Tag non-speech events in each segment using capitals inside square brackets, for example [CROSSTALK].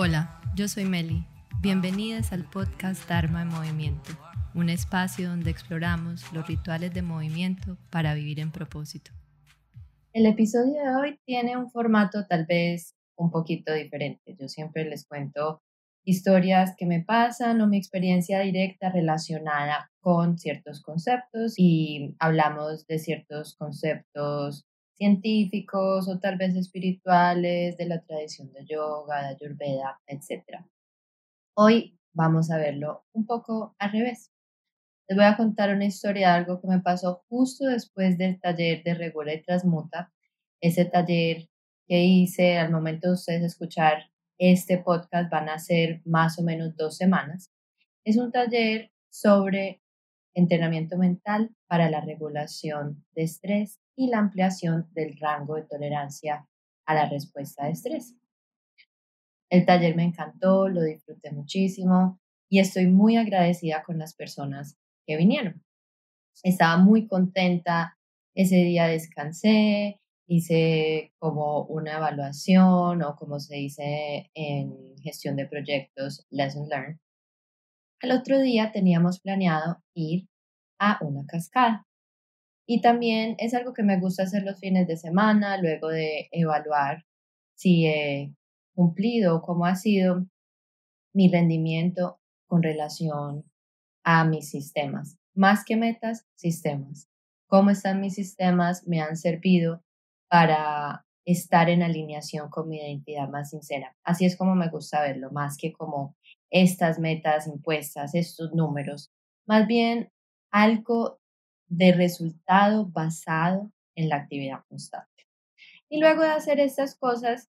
Hola, yo soy Meli. Bienvenidas al podcast Dharma en Movimiento, un espacio donde exploramos los rituales de movimiento para vivir en propósito. El episodio de hoy tiene un formato tal vez un poquito diferente. Yo siempre les cuento historias que me pasan o mi experiencia directa relacionada con ciertos conceptos y hablamos de ciertos conceptos científicos o tal vez espirituales, de la tradición de yoga, de ayurveda, etc. Hoy vamos a verlo un poco al revés. Les voy a contar una historia de algo que me pasó justo después del taller de Regula y Transmuta, ese taller que hice al momento de ustedes escuchar este podcast van a ser más o menos dos semanas. Es un taller sobre entrenamiento mental para la regulación de estrés y la ampliación del rango de tolerancia a la respuesta de estrés. El taller me encantó, lo disfruté muchísimo y estoy muy agradecida con las personas que vinieron. Estaba muy contenta, ese día descansé, hice como una evaluación o como se dice en gestión de proyectos, lesson learned. Al otro día teníamos planeado ir a una cascada. Y también es algo que me gusta hacer los fines de semana, luego de evaluar si he cumplido o cómo ha sido mi rendimiento con relación a mis sistemas. Más que metas, sistemas. ¿Cómo están mis sistemas? Me han servido para estar en alineación con mi identidad más sincera. Así es como me gusta verlo, más que como estas metas impuestas, estos números. Más bien algo de resultado basado en la actividad constante. Y luego de hacer estas cosas,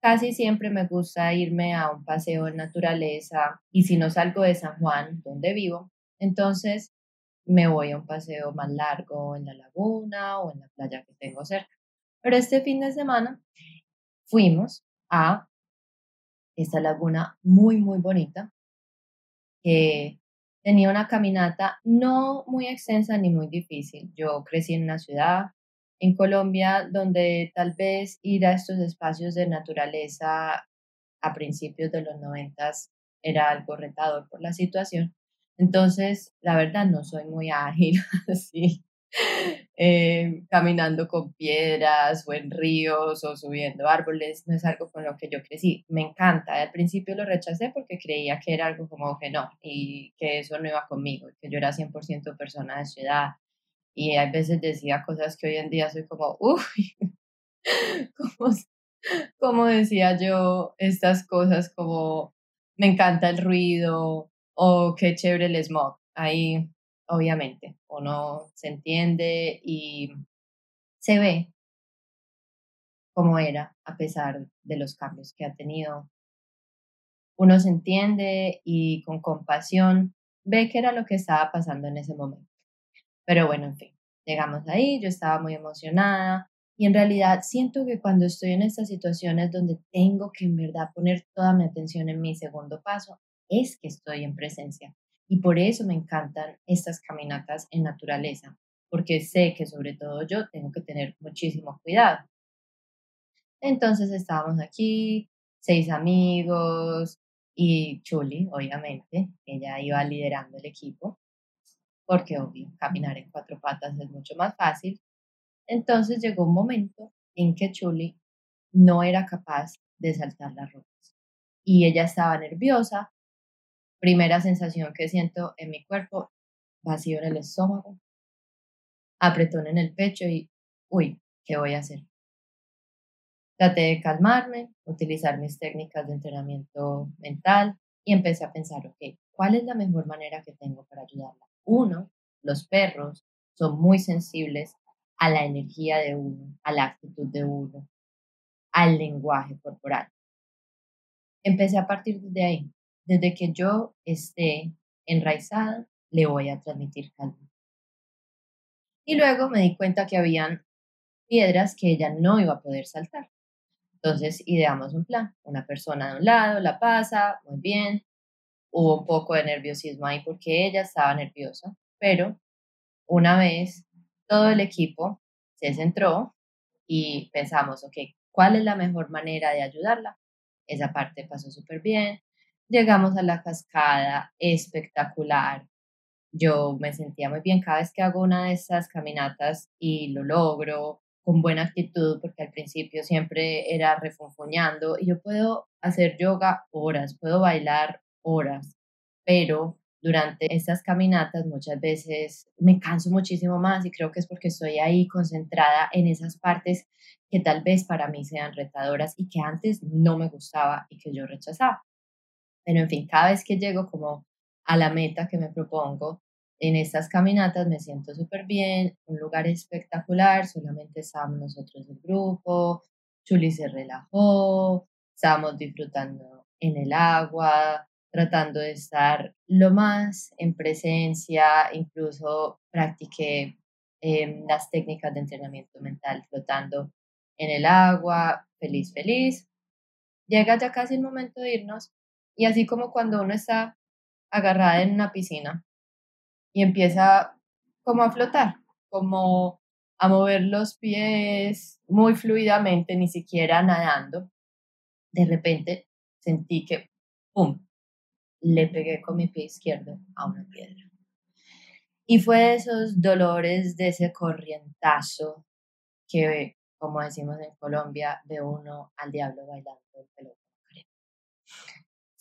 casi siempre me gusta irme a un paseo en naturaleza y si no salgo de San Juan, donde vivo, entonces me voy a un paseo más largo en la laguna o en la playa que tengo cerca. Pero este fin de semana fuimos a esta laguna muy, muy bonita que Tenía una caminata no muy extensa ni muy difícil. Yo crecí en una ciudad en Colombia donde tal vez ir a estos espacios de naturaleza a principios de los noventas era algo retador por la situación. Entonces, la verdad, no soy muy ágil [LAUGHS] así [LAUGHS] eh, caminando con piedras o en ríos o subiendo árboles, no es algo con lo que yo crecí. Me encanta, al principio lo rechacé porque creía que era algo como que no y que eso no iba conmigo, que yo era 100% persona de ciudad y a veces decía cosas que hoy en día soy como, uy, [LAUGHS] como, como decía yo estas cosas como me encanta el ruido o qué chévere el smog. Ahí obviamente. Uno se entiende y se ve cómo era a pesar de los cambios que ha tenido. Uno se entiende y con compasión ve qué era lo que estaba pasando en ese momento. Pero bueno, en fin, llegamos ahí, yo estaba muy emocionada y en realidad siento que cuando estoy en estas situaciones donde tengo que en verdad poner toda mi atención en mi segundo paso, es que estoy en presencia y por eso me encantan estas caminatas en naturaleza, porque sé que sobre todo yo tengo que tener muchísimo cuidado. Entonces estábamos aquí, seis amigos y Chuli, obviamente, ella iba liderando el equipo, porque obvio, caminar en cuatro patas es mucho más fácil. Entonces llegó un momento en que Chuli no era capaz de saltar las rocas y ella estaba nerviosa Primera sensación que siento en mi cuerpo, vacío en el estómago, apretón en el pecho y, uy, ¿qué voy a hacer? Traté de calmarme, utilizar mis técnicas de entrenamiento mental y empecé a pensar, ok, ¿cuál es la mejor manera que tengo para ayudarla? Uno, los perros son muy sensibles a la energía de uno, a la actitud de uno, al lenguaje corporal. Empecé a partir de ahí, desde que yo esté enraizada, le voy a transmitir calma. Y luego me di cuenta que habían piedras que ella no iba a poder saltar. Entonces ideamos un plan. Una persona de un lado la pasa, muy bien. Hubo un poco de nerviosismo ahí porque ella estaba nerviosa, pero una vez todo el equipo se centró y pensamos, ok, ¿cuál es la mejor manera de ayudarla? esa parte pasó súper bien. Llegamos a la cascada, espectacular. Yo me sentía muy bien cada vez que hago una de esas caminatas y lo logro con buena actitud, porque al principio siempre era refunfuñando y yo puedo hacer yoga horas, puedo bailar horas, pero durante estas caminatas muchas veces me canso muchísimo más y creo que es porque estoy ahí concentrada en esas partes que tal vez para mí sean retadoras y que antes no me gustaba y que yo rechazaba. Pero en fin, cada vez que llego como a la meta que me propongo, en estas caminatas me siento súper bien, un lugar espectacular, solamente estábamos nosotros el grupo, Chuli se relajó, estábamos disfrutando en el agua, tratando de estar lo más en presencia, incluso practiqué em, las técnicas de entrenamiento mental flotando en el agua, feliz, feliz. Llega ya casi el momento de irnos y así como cuando uno está agarrada en una piscina y empieza como a flotar, como a mover los pies muy fluidamente, ni siquiera nadando. De repente sentí que, ¡pum!, le pegué con mi pie izquierdo a una piedra. Y fue esos dolores de ese corrientazo que, como decimos en Colombia, de uno al diablo bailando el pelotón.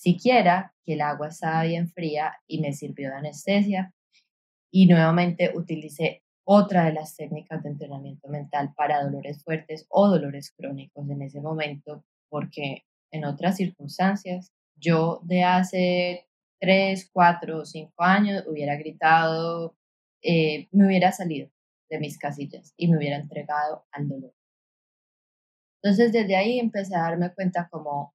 Siquiera que el agua estaba bien fría y me sirvió de anestesia y nuevamente utilicé otra de las técnicas de entrenamiento mental para dolores fuertes o dolores crónicos en ese momento, porque en otras circunstancias yo de hace tres, cuatro o cinco años hubiera gritado, eh, me hubiera salido de mis casillas y me hubiera entregado al dolor. Entonces desde ahí empecé a darme cuenta como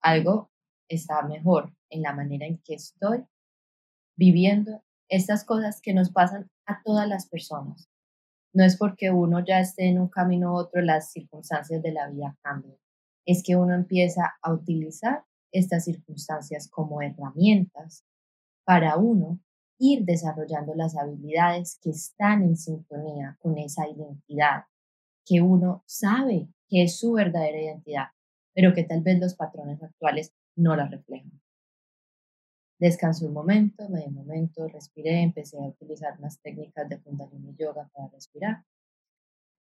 algo está mejor en la manera en que estoy viviendo estas cosas que nos pasan a todas las personas. No es porque uno ya esté en un camino u otro, las circunstancias de la vida cambian. Es que uno empieza a utilizar estas circunstancias como herramientas para uno ir desarrollando las habilidades que están en sintonía con esa identidad que uno sabe que es su verdadera identidad, pero que tal vez los patrones actuales no la reflejan. Descansé un momento, medio momento, respiré, empecé a utilizar unas técnicas de Kundalini Yoga para respirar.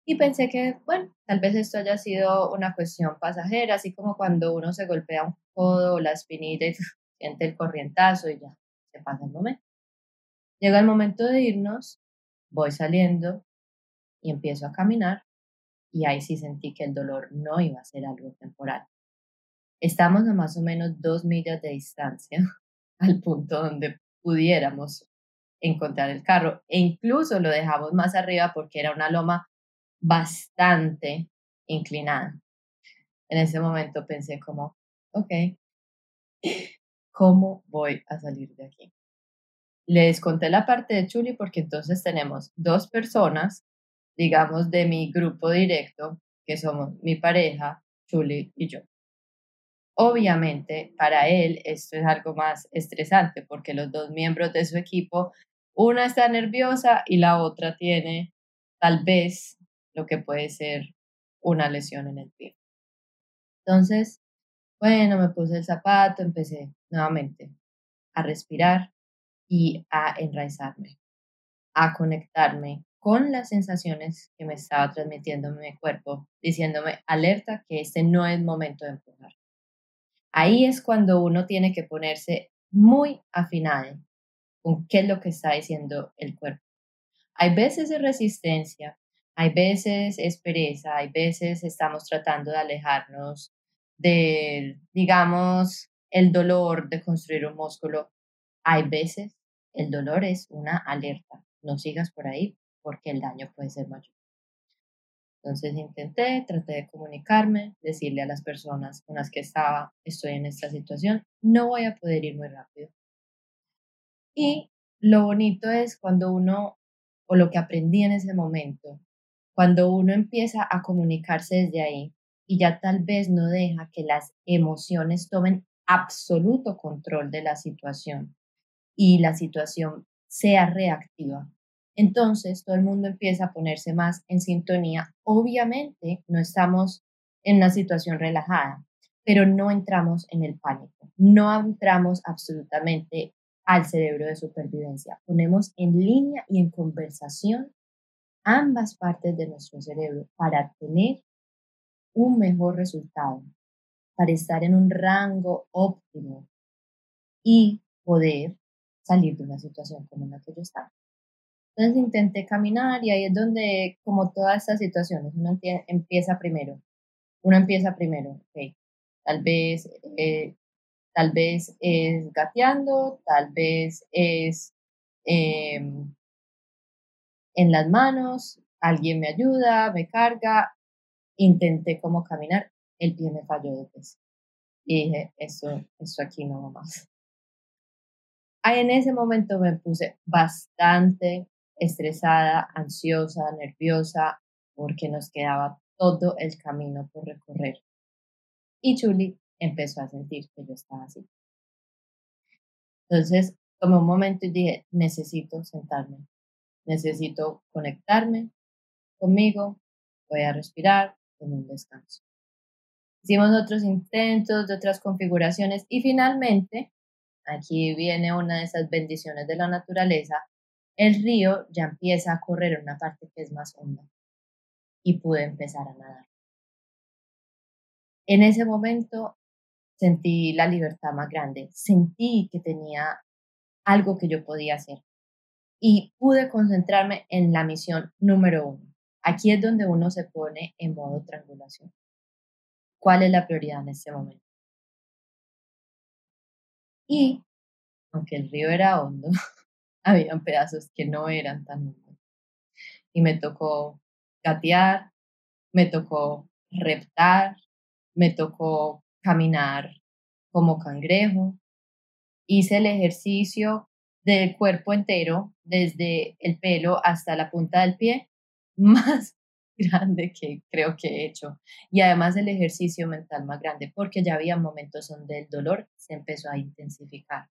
Y pensé que, bueno, tal vez esto haya sido una cuestión pasajera, así como cuando uno se golpea un codo o la espinita y siente el corrientazo y ya, se pasa el momento. Llega el momento de irnos, voy saliendo y empiezo a caminar y ahí sí sentí que el dolor no iba a ser algo temporal. Estamos a más o menos dos millas de distancia [LAUGHS] al punto donde pudiéramos encontrar el carro e incluso lo dejamos más arriba porque era una loma bastante inclinada. En ese momento pensé como, ok, [LAUGHS] ¿cómo voy a salir de aquí? Les conté la parte de Chuli porque entonces tenemos dos personas, digamos, de mi grupo directo, que somos mi pareja, Chuli y yo. Obviamente, para él esto es algo más estresante porque los dos miembros de su equipo, una está nerviosa y la otra tiene tal vez lo que puede ser una lesión en el pie. Entonces, bueno, me puse el zapato, empecé nuevamente a respirar y a enraizarme, a conectarme con las sensaciones que me estaba transmitiendo mi cuerpo, diciéndome, alerta que este no es momento de empujar. Ahí es cuando uno tiene que ponerse muy afinado con qué es lo que está diciendo el cuerpo. Hay veces de resistencia, hay veces es pereza, hay veces estamos tratando de alejarnos de, digamos, el dolor de construir un músculo. Hay veces el dolor es una alerta. No sigas por ahí porque el daño puede ser mayor. Entonces intenté, traté de comunicarme, decirle a las personas con las que estaba, estoy en esta situación, no voy a poder ir muy rápido. Y lo bonito es cuando uno, o lo que aprendí en ese momento, cuando uno empieza a comunicarse desde ahí y ya tal vez no deja que las emociones tomen absoluto control de la situación y la situación sea reactiva, entonces todo el mundo empieza a ponerse más en sintonía. Obviamente no estamos en una situación relajada, pero no entramos en el pánico, no entramos absolutamente al cerebro de supervivencia. Ponemos en línea y en conversación ambas partes de nuestro cerebro para tener un mejor resultado, para estar en un rango óptimo y poder salir de una situación como la que yo estaba. Entonces intenté caminar y ahí es donde, como todas estas situaciones, uno empieza primero. Uno empieza primero. Tal vez, eh, tal vez es gateando, tal vez es em, en las manos, alguien me ayuda, me carga, intenté como caminar, el pie me falló de peso. Y dije, eso, eso aquí no va más. Ahí en ese momento me puse bastante estresada, ansiosa, nerviosa, porque nos quedaba todo el camino por recorrer. Y Chuli empezó a sentir que yo estaba así. Entonces, tomé un momento y dije, necesito sentarme, necesito conectarme conmigo, voy a respirar, con un descanso. Hicimos otros intentos de otras configuraciones y finalmente, aquí viene una de esas bendiciones de la naturaleza, el río ya empieza a correr en una parte que es más honda y pude empezar a nadar. En ese momento sentí la libertad más grande, sentí que tenía algo que yo podía hacer y pude concentrarme en la misión número uno. Aquí es donde uno se pone en modo triangulación. ¿Cuál es la prioridad en este momento? Y, aunque el río era hondo, [LAUGHS] habían pedazos que no eran tan hondos. Y me tocó gatear, me tocó reptar, me tocó caminar como cangrejo. Hice el ejercicio del cuerpo entero, desde el pelo hasta la punta del pie, [LAUGHS] más grande que creo que he hecho. Y además el ejercicio mental más grande, porque ya había momentos donde el dolor se empezó a intensificar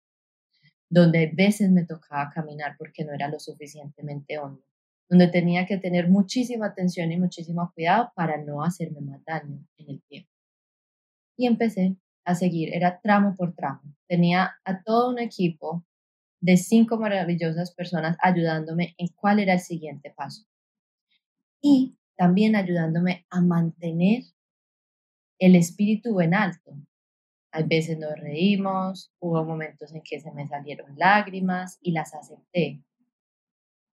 donde a veces me tocaba caminar porque no era lo suficientemente hondo, donde tenía que tener muchísima atención y muchísimo cuidado para no hacerme más daño en el pie. Y empecé a seguir, era tramo por tramo. Tenía a todo un equipo de cinco maravillosas personas ayudándome en cuál era el siguiente paso. Y también ayudándome a mantener el espíritu en alto, a veces nos reímos, hubo momentos en que se me salieron lágrimas y las acepté.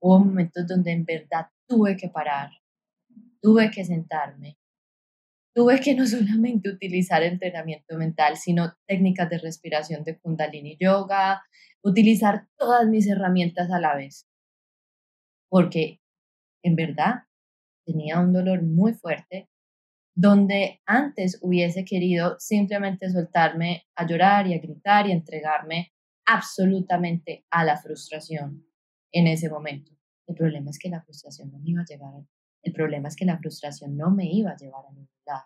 Hubo momentos donde en verdad tuve que parar, tuve que sentarme, tuve que no [LAUGHS] solamente utilizar entrenamiento mental, sino técnicas de respiración de kundalini yoga, utilizar todas mis herramientas a la vez. Porque en verdad tenía un dolor muy fuerte donde antes hubiese querido simplemente soltarme a llorar y a gritar y entregarme absolutamente a la frustración en ese momento. El problema es que la frustración no me iba a llevar, el problema es que la frustración no me iba a llevar a ningún lado.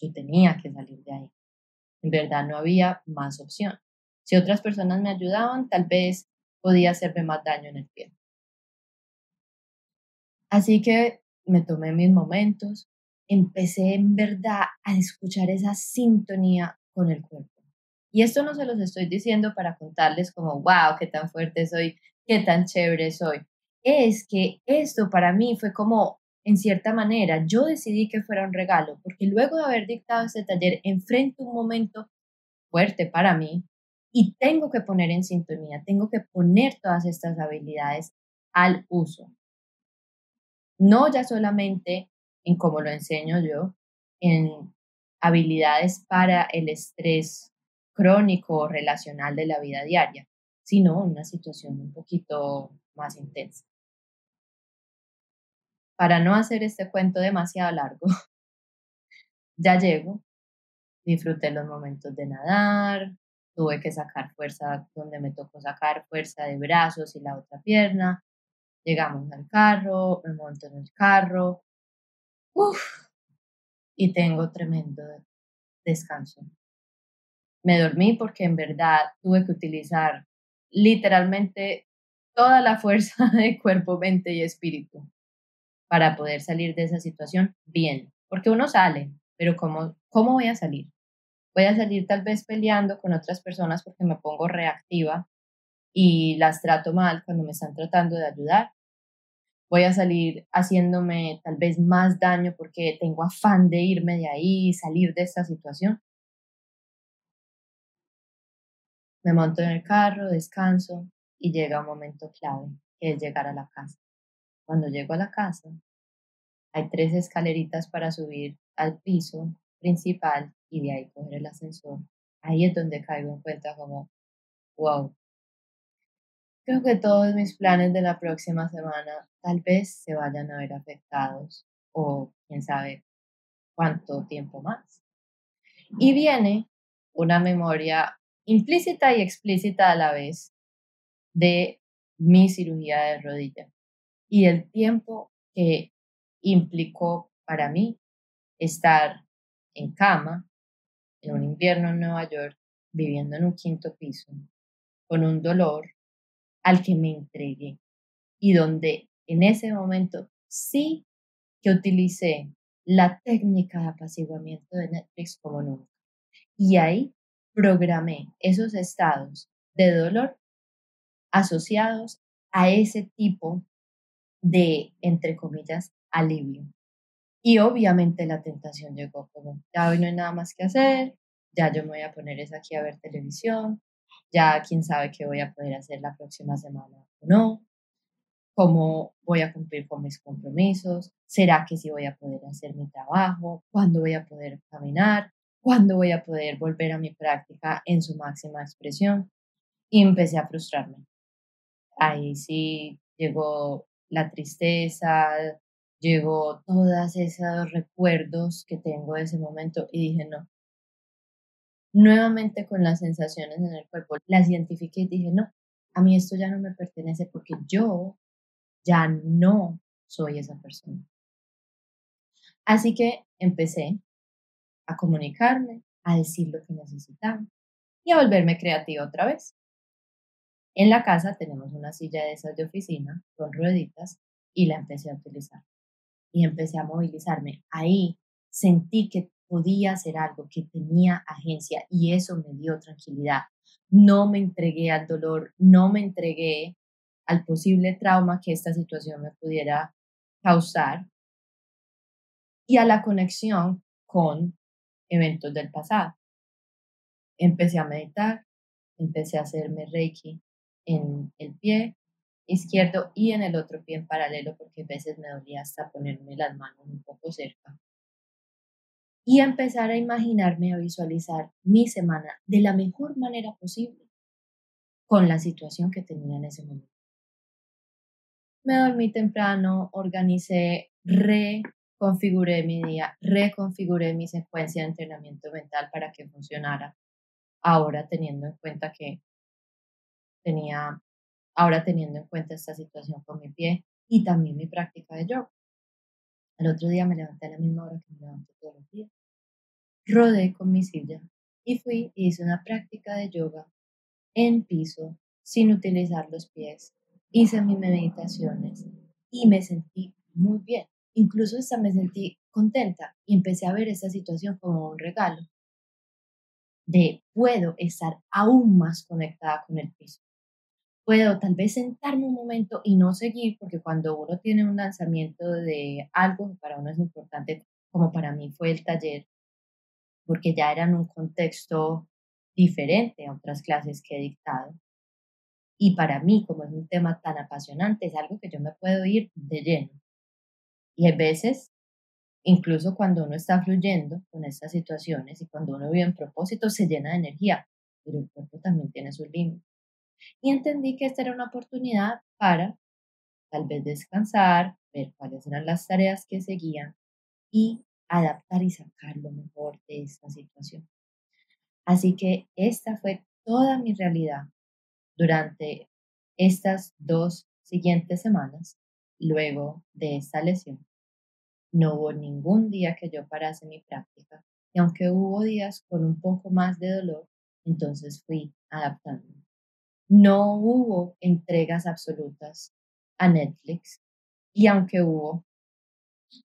Yo tenía que salir de ahí. En verdad no había más opción. Si otras personas me ayudaban, tal vez podía hacerme más daño en el pie. Así que me tomé mis momentos, empecé en verdad a escuchar esa sintonía con el cuerpo. Y esto no se los estoy diciendo para contarles como, wow, qué tan fuerte soy, qué tan chévere soy. Es que esto para mí fue como, en cierta manera, yo decidí que fuera un regalo, porque luego de haber dictado este taller, enfrento un momento fuerte para mí y tengo que poner en sintonía, tengo que poner todas estas habilidades al uso. No ya solamente en cómo lo enseño yo, en habilidades para el estrés crónico o relacional de la vida diaria, sino una situación un poquito más intensa. Para no hacer este cuento demasiado largo, [LAUGHS] ya llego, disfruté los momentos de nadar, tuve que sacar fuerza donde me tocó sacar fuerza de brazos y la otra pierna, llegamos al carro, me monto en el carro, Uf, y tengo tremendo descanso. Me dormí porque en verdad tuve que utilizar literalmente toda la fuerza [LAUGHS] de cuerpo, mente y espíritu para poder salir de esa situación bien. Porque uno sale, pero ¿cómo, cómo voy a salir? Voy a salir tal vez peleando con otras personas porque me pongo reactiva y las trato mal cuando me están tratando de ayudar. Voy a salir haciéndome tal vez más daño porque tengo afán de irme de ahí y salir de esta situación. Me monto en el carro, descanso y llega un momento clave, que es llegar a la casa. Cuando llego a la casa, hay tres escaleritas para subir al piso principal y de ahí coger el ascensor. Ahí es donde caigo en cuenta como, wow, creo que todos mis planes de la próxima semana tal vez se vayan a ver afectados o quién sabe cuánto tiempo más. Y viene una memoria implícita y explícita a la vez de mi cirugía de rodilla y el tiempo que implicó para mí estar en cama en un invierno en Nueva York, viviendo en un quinto piso, con un dolor al que me entregué y donde en ese momento sí que utilicé la técnica de apaciguamiento de Netflix como nunca. Y ahí programé esos estados de dolor asociados a ese tipo de, entre comillas, alivio. Y obviamente la tentación llegó como, ya hoy no hay nada más que hacer, ya yo me voy a poner es aquí a ver televisión, ya quién sabe qué voy a poder hacer la próxima semana o no, cómo voy a cumplir con mis compromisos, será que sí voy a poder hacer mi trabajo, cuándo voy a poder caminar, cuándo voy a poder volver a mi práctica en su máxima expresión. Y empecé a frustrarme. Ahí sí llegó la tristeza, llegó todos esos recuerdos que tengo de ese momento y dije, no. Nuevamente con las sensaciones en el cuerpo, las identifiqué y dije, no, a mí esto ya no me pertenece porque yo ya no soy esa persona. Así que empecé a comunicarme, a decir lo que necesitaba y a volverme creativa otra vez. En la casa tenemos una silla de esas de oficina con rueditas y la empecé a utilizar. Y empecé a movilizarme. Ahí sentí que podía hacer algo, que tenía agencia y eso me dio tranquilidad. No me entregué al dolor, no me entregué al posible trauma que esta situación me pudiera causar y a la conexión con eventos del pasado. Empecé a meditar, empecé a hacerme reiki en el pie izquierdo y en el otro pie en paralelo porque a veces me dolía hasta ponerme las manos un poco cerca. Y empezar a imaginarme, a visualizar mi semana de la mejor manera posible con la situación que tenía en ese momento. Me dormí temprano, organicé, re configuré mi día, reconfiguré mi secuencia de entrenamiento mental para que funcionara. Ahora teniendo en cuenta que tenía, ahora teniendo en cuenta esta situación con mi pie y también mi práctica de yoga. El otro día me levanté a la misma hora que me levanto todos los días. Rodé con mi silla y fui y hice una práctica de yoga en piso sin utilizar los pies. Hice mis meditaciones y me sentí muy bien incluso hasta me sentí contenta y empecé a ver esa situación como un regalo de puedo estar aún más conectada con el piso. Puedo tal vez sentarme un momento y no seguir, porque cuando uno tiene un lanzamiento de algo que para uno es importante, como para mí fue el taller, porque ya era en un contexto diferente a otras clases que he dictado. Y para mí, como es un tema tan apasionante, es algo que yo me puedo ir de lleno. Y a veces, incluso cuando uno está fluyendo con estas situaciones y cuando uno vive en propósito, se llena de energía, pero el cuerpo también tiene sus límites. Y entendí que esta era una oportunidad para tal vez descansar, ver cuáles eran las tareas que seguían y adaptar y sacar lo mejor de esta situación. Así que esta fue toda mi realidad durante estas dos siguientes semanas luego de esta lesión. No hubo ningún día que yo parase mi práctica y aunque hubo días con un poco más de dolor, entonces fui adaptándome. No hubo entregas absolutas a Netflix. Y aunque hubo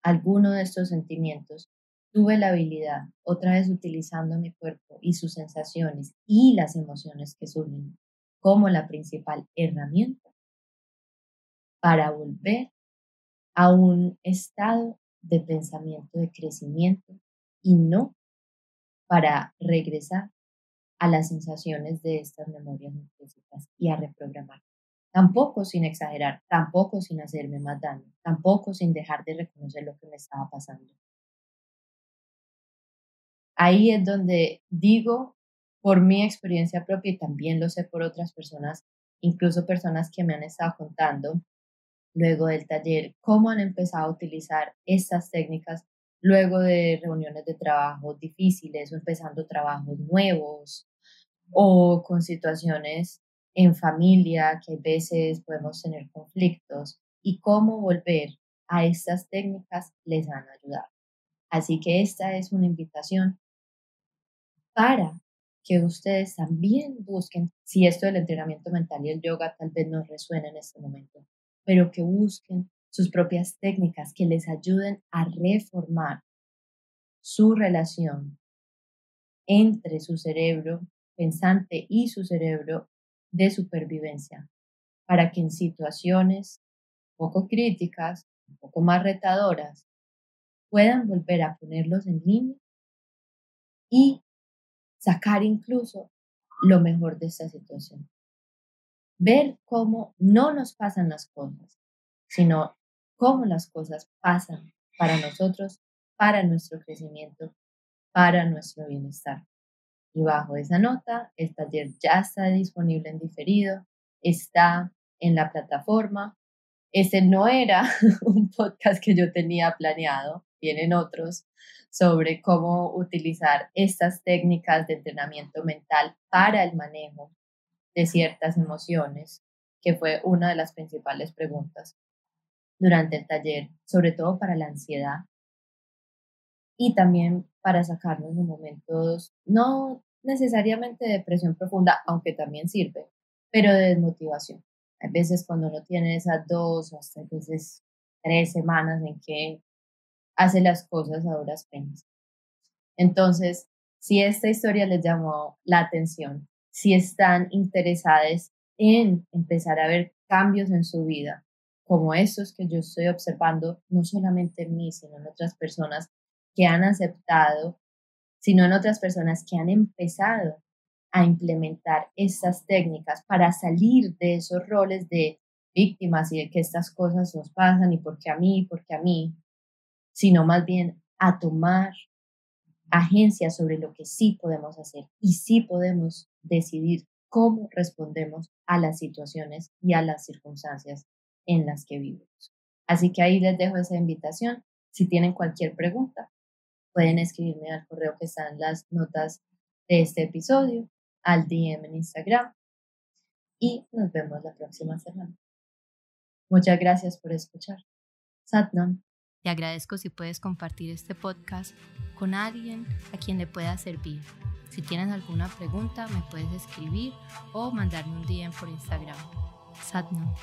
alguno de estos sentimientos, tuve la habilidad, otra vez utilizando mi cuerpo y sus sensaciones y las emociones que surgen como la principal herramienta para volver a un estado de pensamiento de crecimiento y no para regresar a las sensaciones de estas memorias implícitas y a reprogramar. Tampoco sin exagerar, tampoco sin hacerme más daño, tampoco sin dejar de reconocer lo que me estaba pasando. Ahí es donde digo, por mi experiencia propia y también lo sé por otras personas, incluso personas que me han estado contando luego del taller, cómo han empezado a utilizar estas técnicas luego de reuniones de trabajo difíciles o empezando trabajos nuevos o con situaciones en familia que a veces podemos tener conflictos y cómo volver a estas técnicas les han ayudado. Así que esta es una invitación para que ustedes también busquen, si esto del entrenamiento mental y el yoga tal vez no resuena en este momento, pero que busquen sus propias técnicas que les ayuden a reformar su relación entre su cerebro pensante y su cerebro de supervivencia, para que en situaciones poco críticas, un poco más retadoras, puedan volver a ponerlos en línea y sacar incluso lo mejor de esta situación. Ver cómo no nos pasan las cosas, sino cómo las cosas pasan para nosotros, para nuestro crecimiento, para nuestro bienestar. Y bajo esa nota, el taller ya está disponible en diferido, está en la plataforma. Ese no era [LAUGHS] un podcast que yo tenía planeado, vienen otros sobre cómo utilizar estas técnicas de entrenamiento mental para el manejo de ciertas emociones, que fue una de las principales preguntas durante el taller, sobre todo para la ansiedad y también para sacarnos de momentos no necesariamente de depresión profunda, aunque también sirve, pero de desmotivación. Hay veces cuando uno tiene esas dos o hasta veces tres semanas en que hace las cosas a duras penas. Entonces, si esta historia les llamó la atención, si están interesadas en empezar a ver cambios en su vida, como estos que yo estoy observando, no solamente en mí, sino en otras personas que han aceptado sino en otras personas que han empezado a implementar estas técnicas para salir de esos roles de víctimas y de que estas cosas nos pasan y por qué a mí, por qué a mí, sino más bien a tomar agencia sobre lo que sí podemos hacer y sí podemos decidir cómo respondemos a las situaciones y a las circunstancias en las que vivimos. Así que ahí les dejo esa invitación. Si tienen cualquier pregunta, pueden escribirme al correo que están las notas de este episodio, al DM en Instagram y nos vemos la próxima semana. Muchas gracias por escuchar. Satnam. Te agradezco si puedes compartir este podcast con alguien a quien le pueda servir. Si tienes alguna pregunta, me puedes escribir o mandarme un DM por Instagram. Satnam.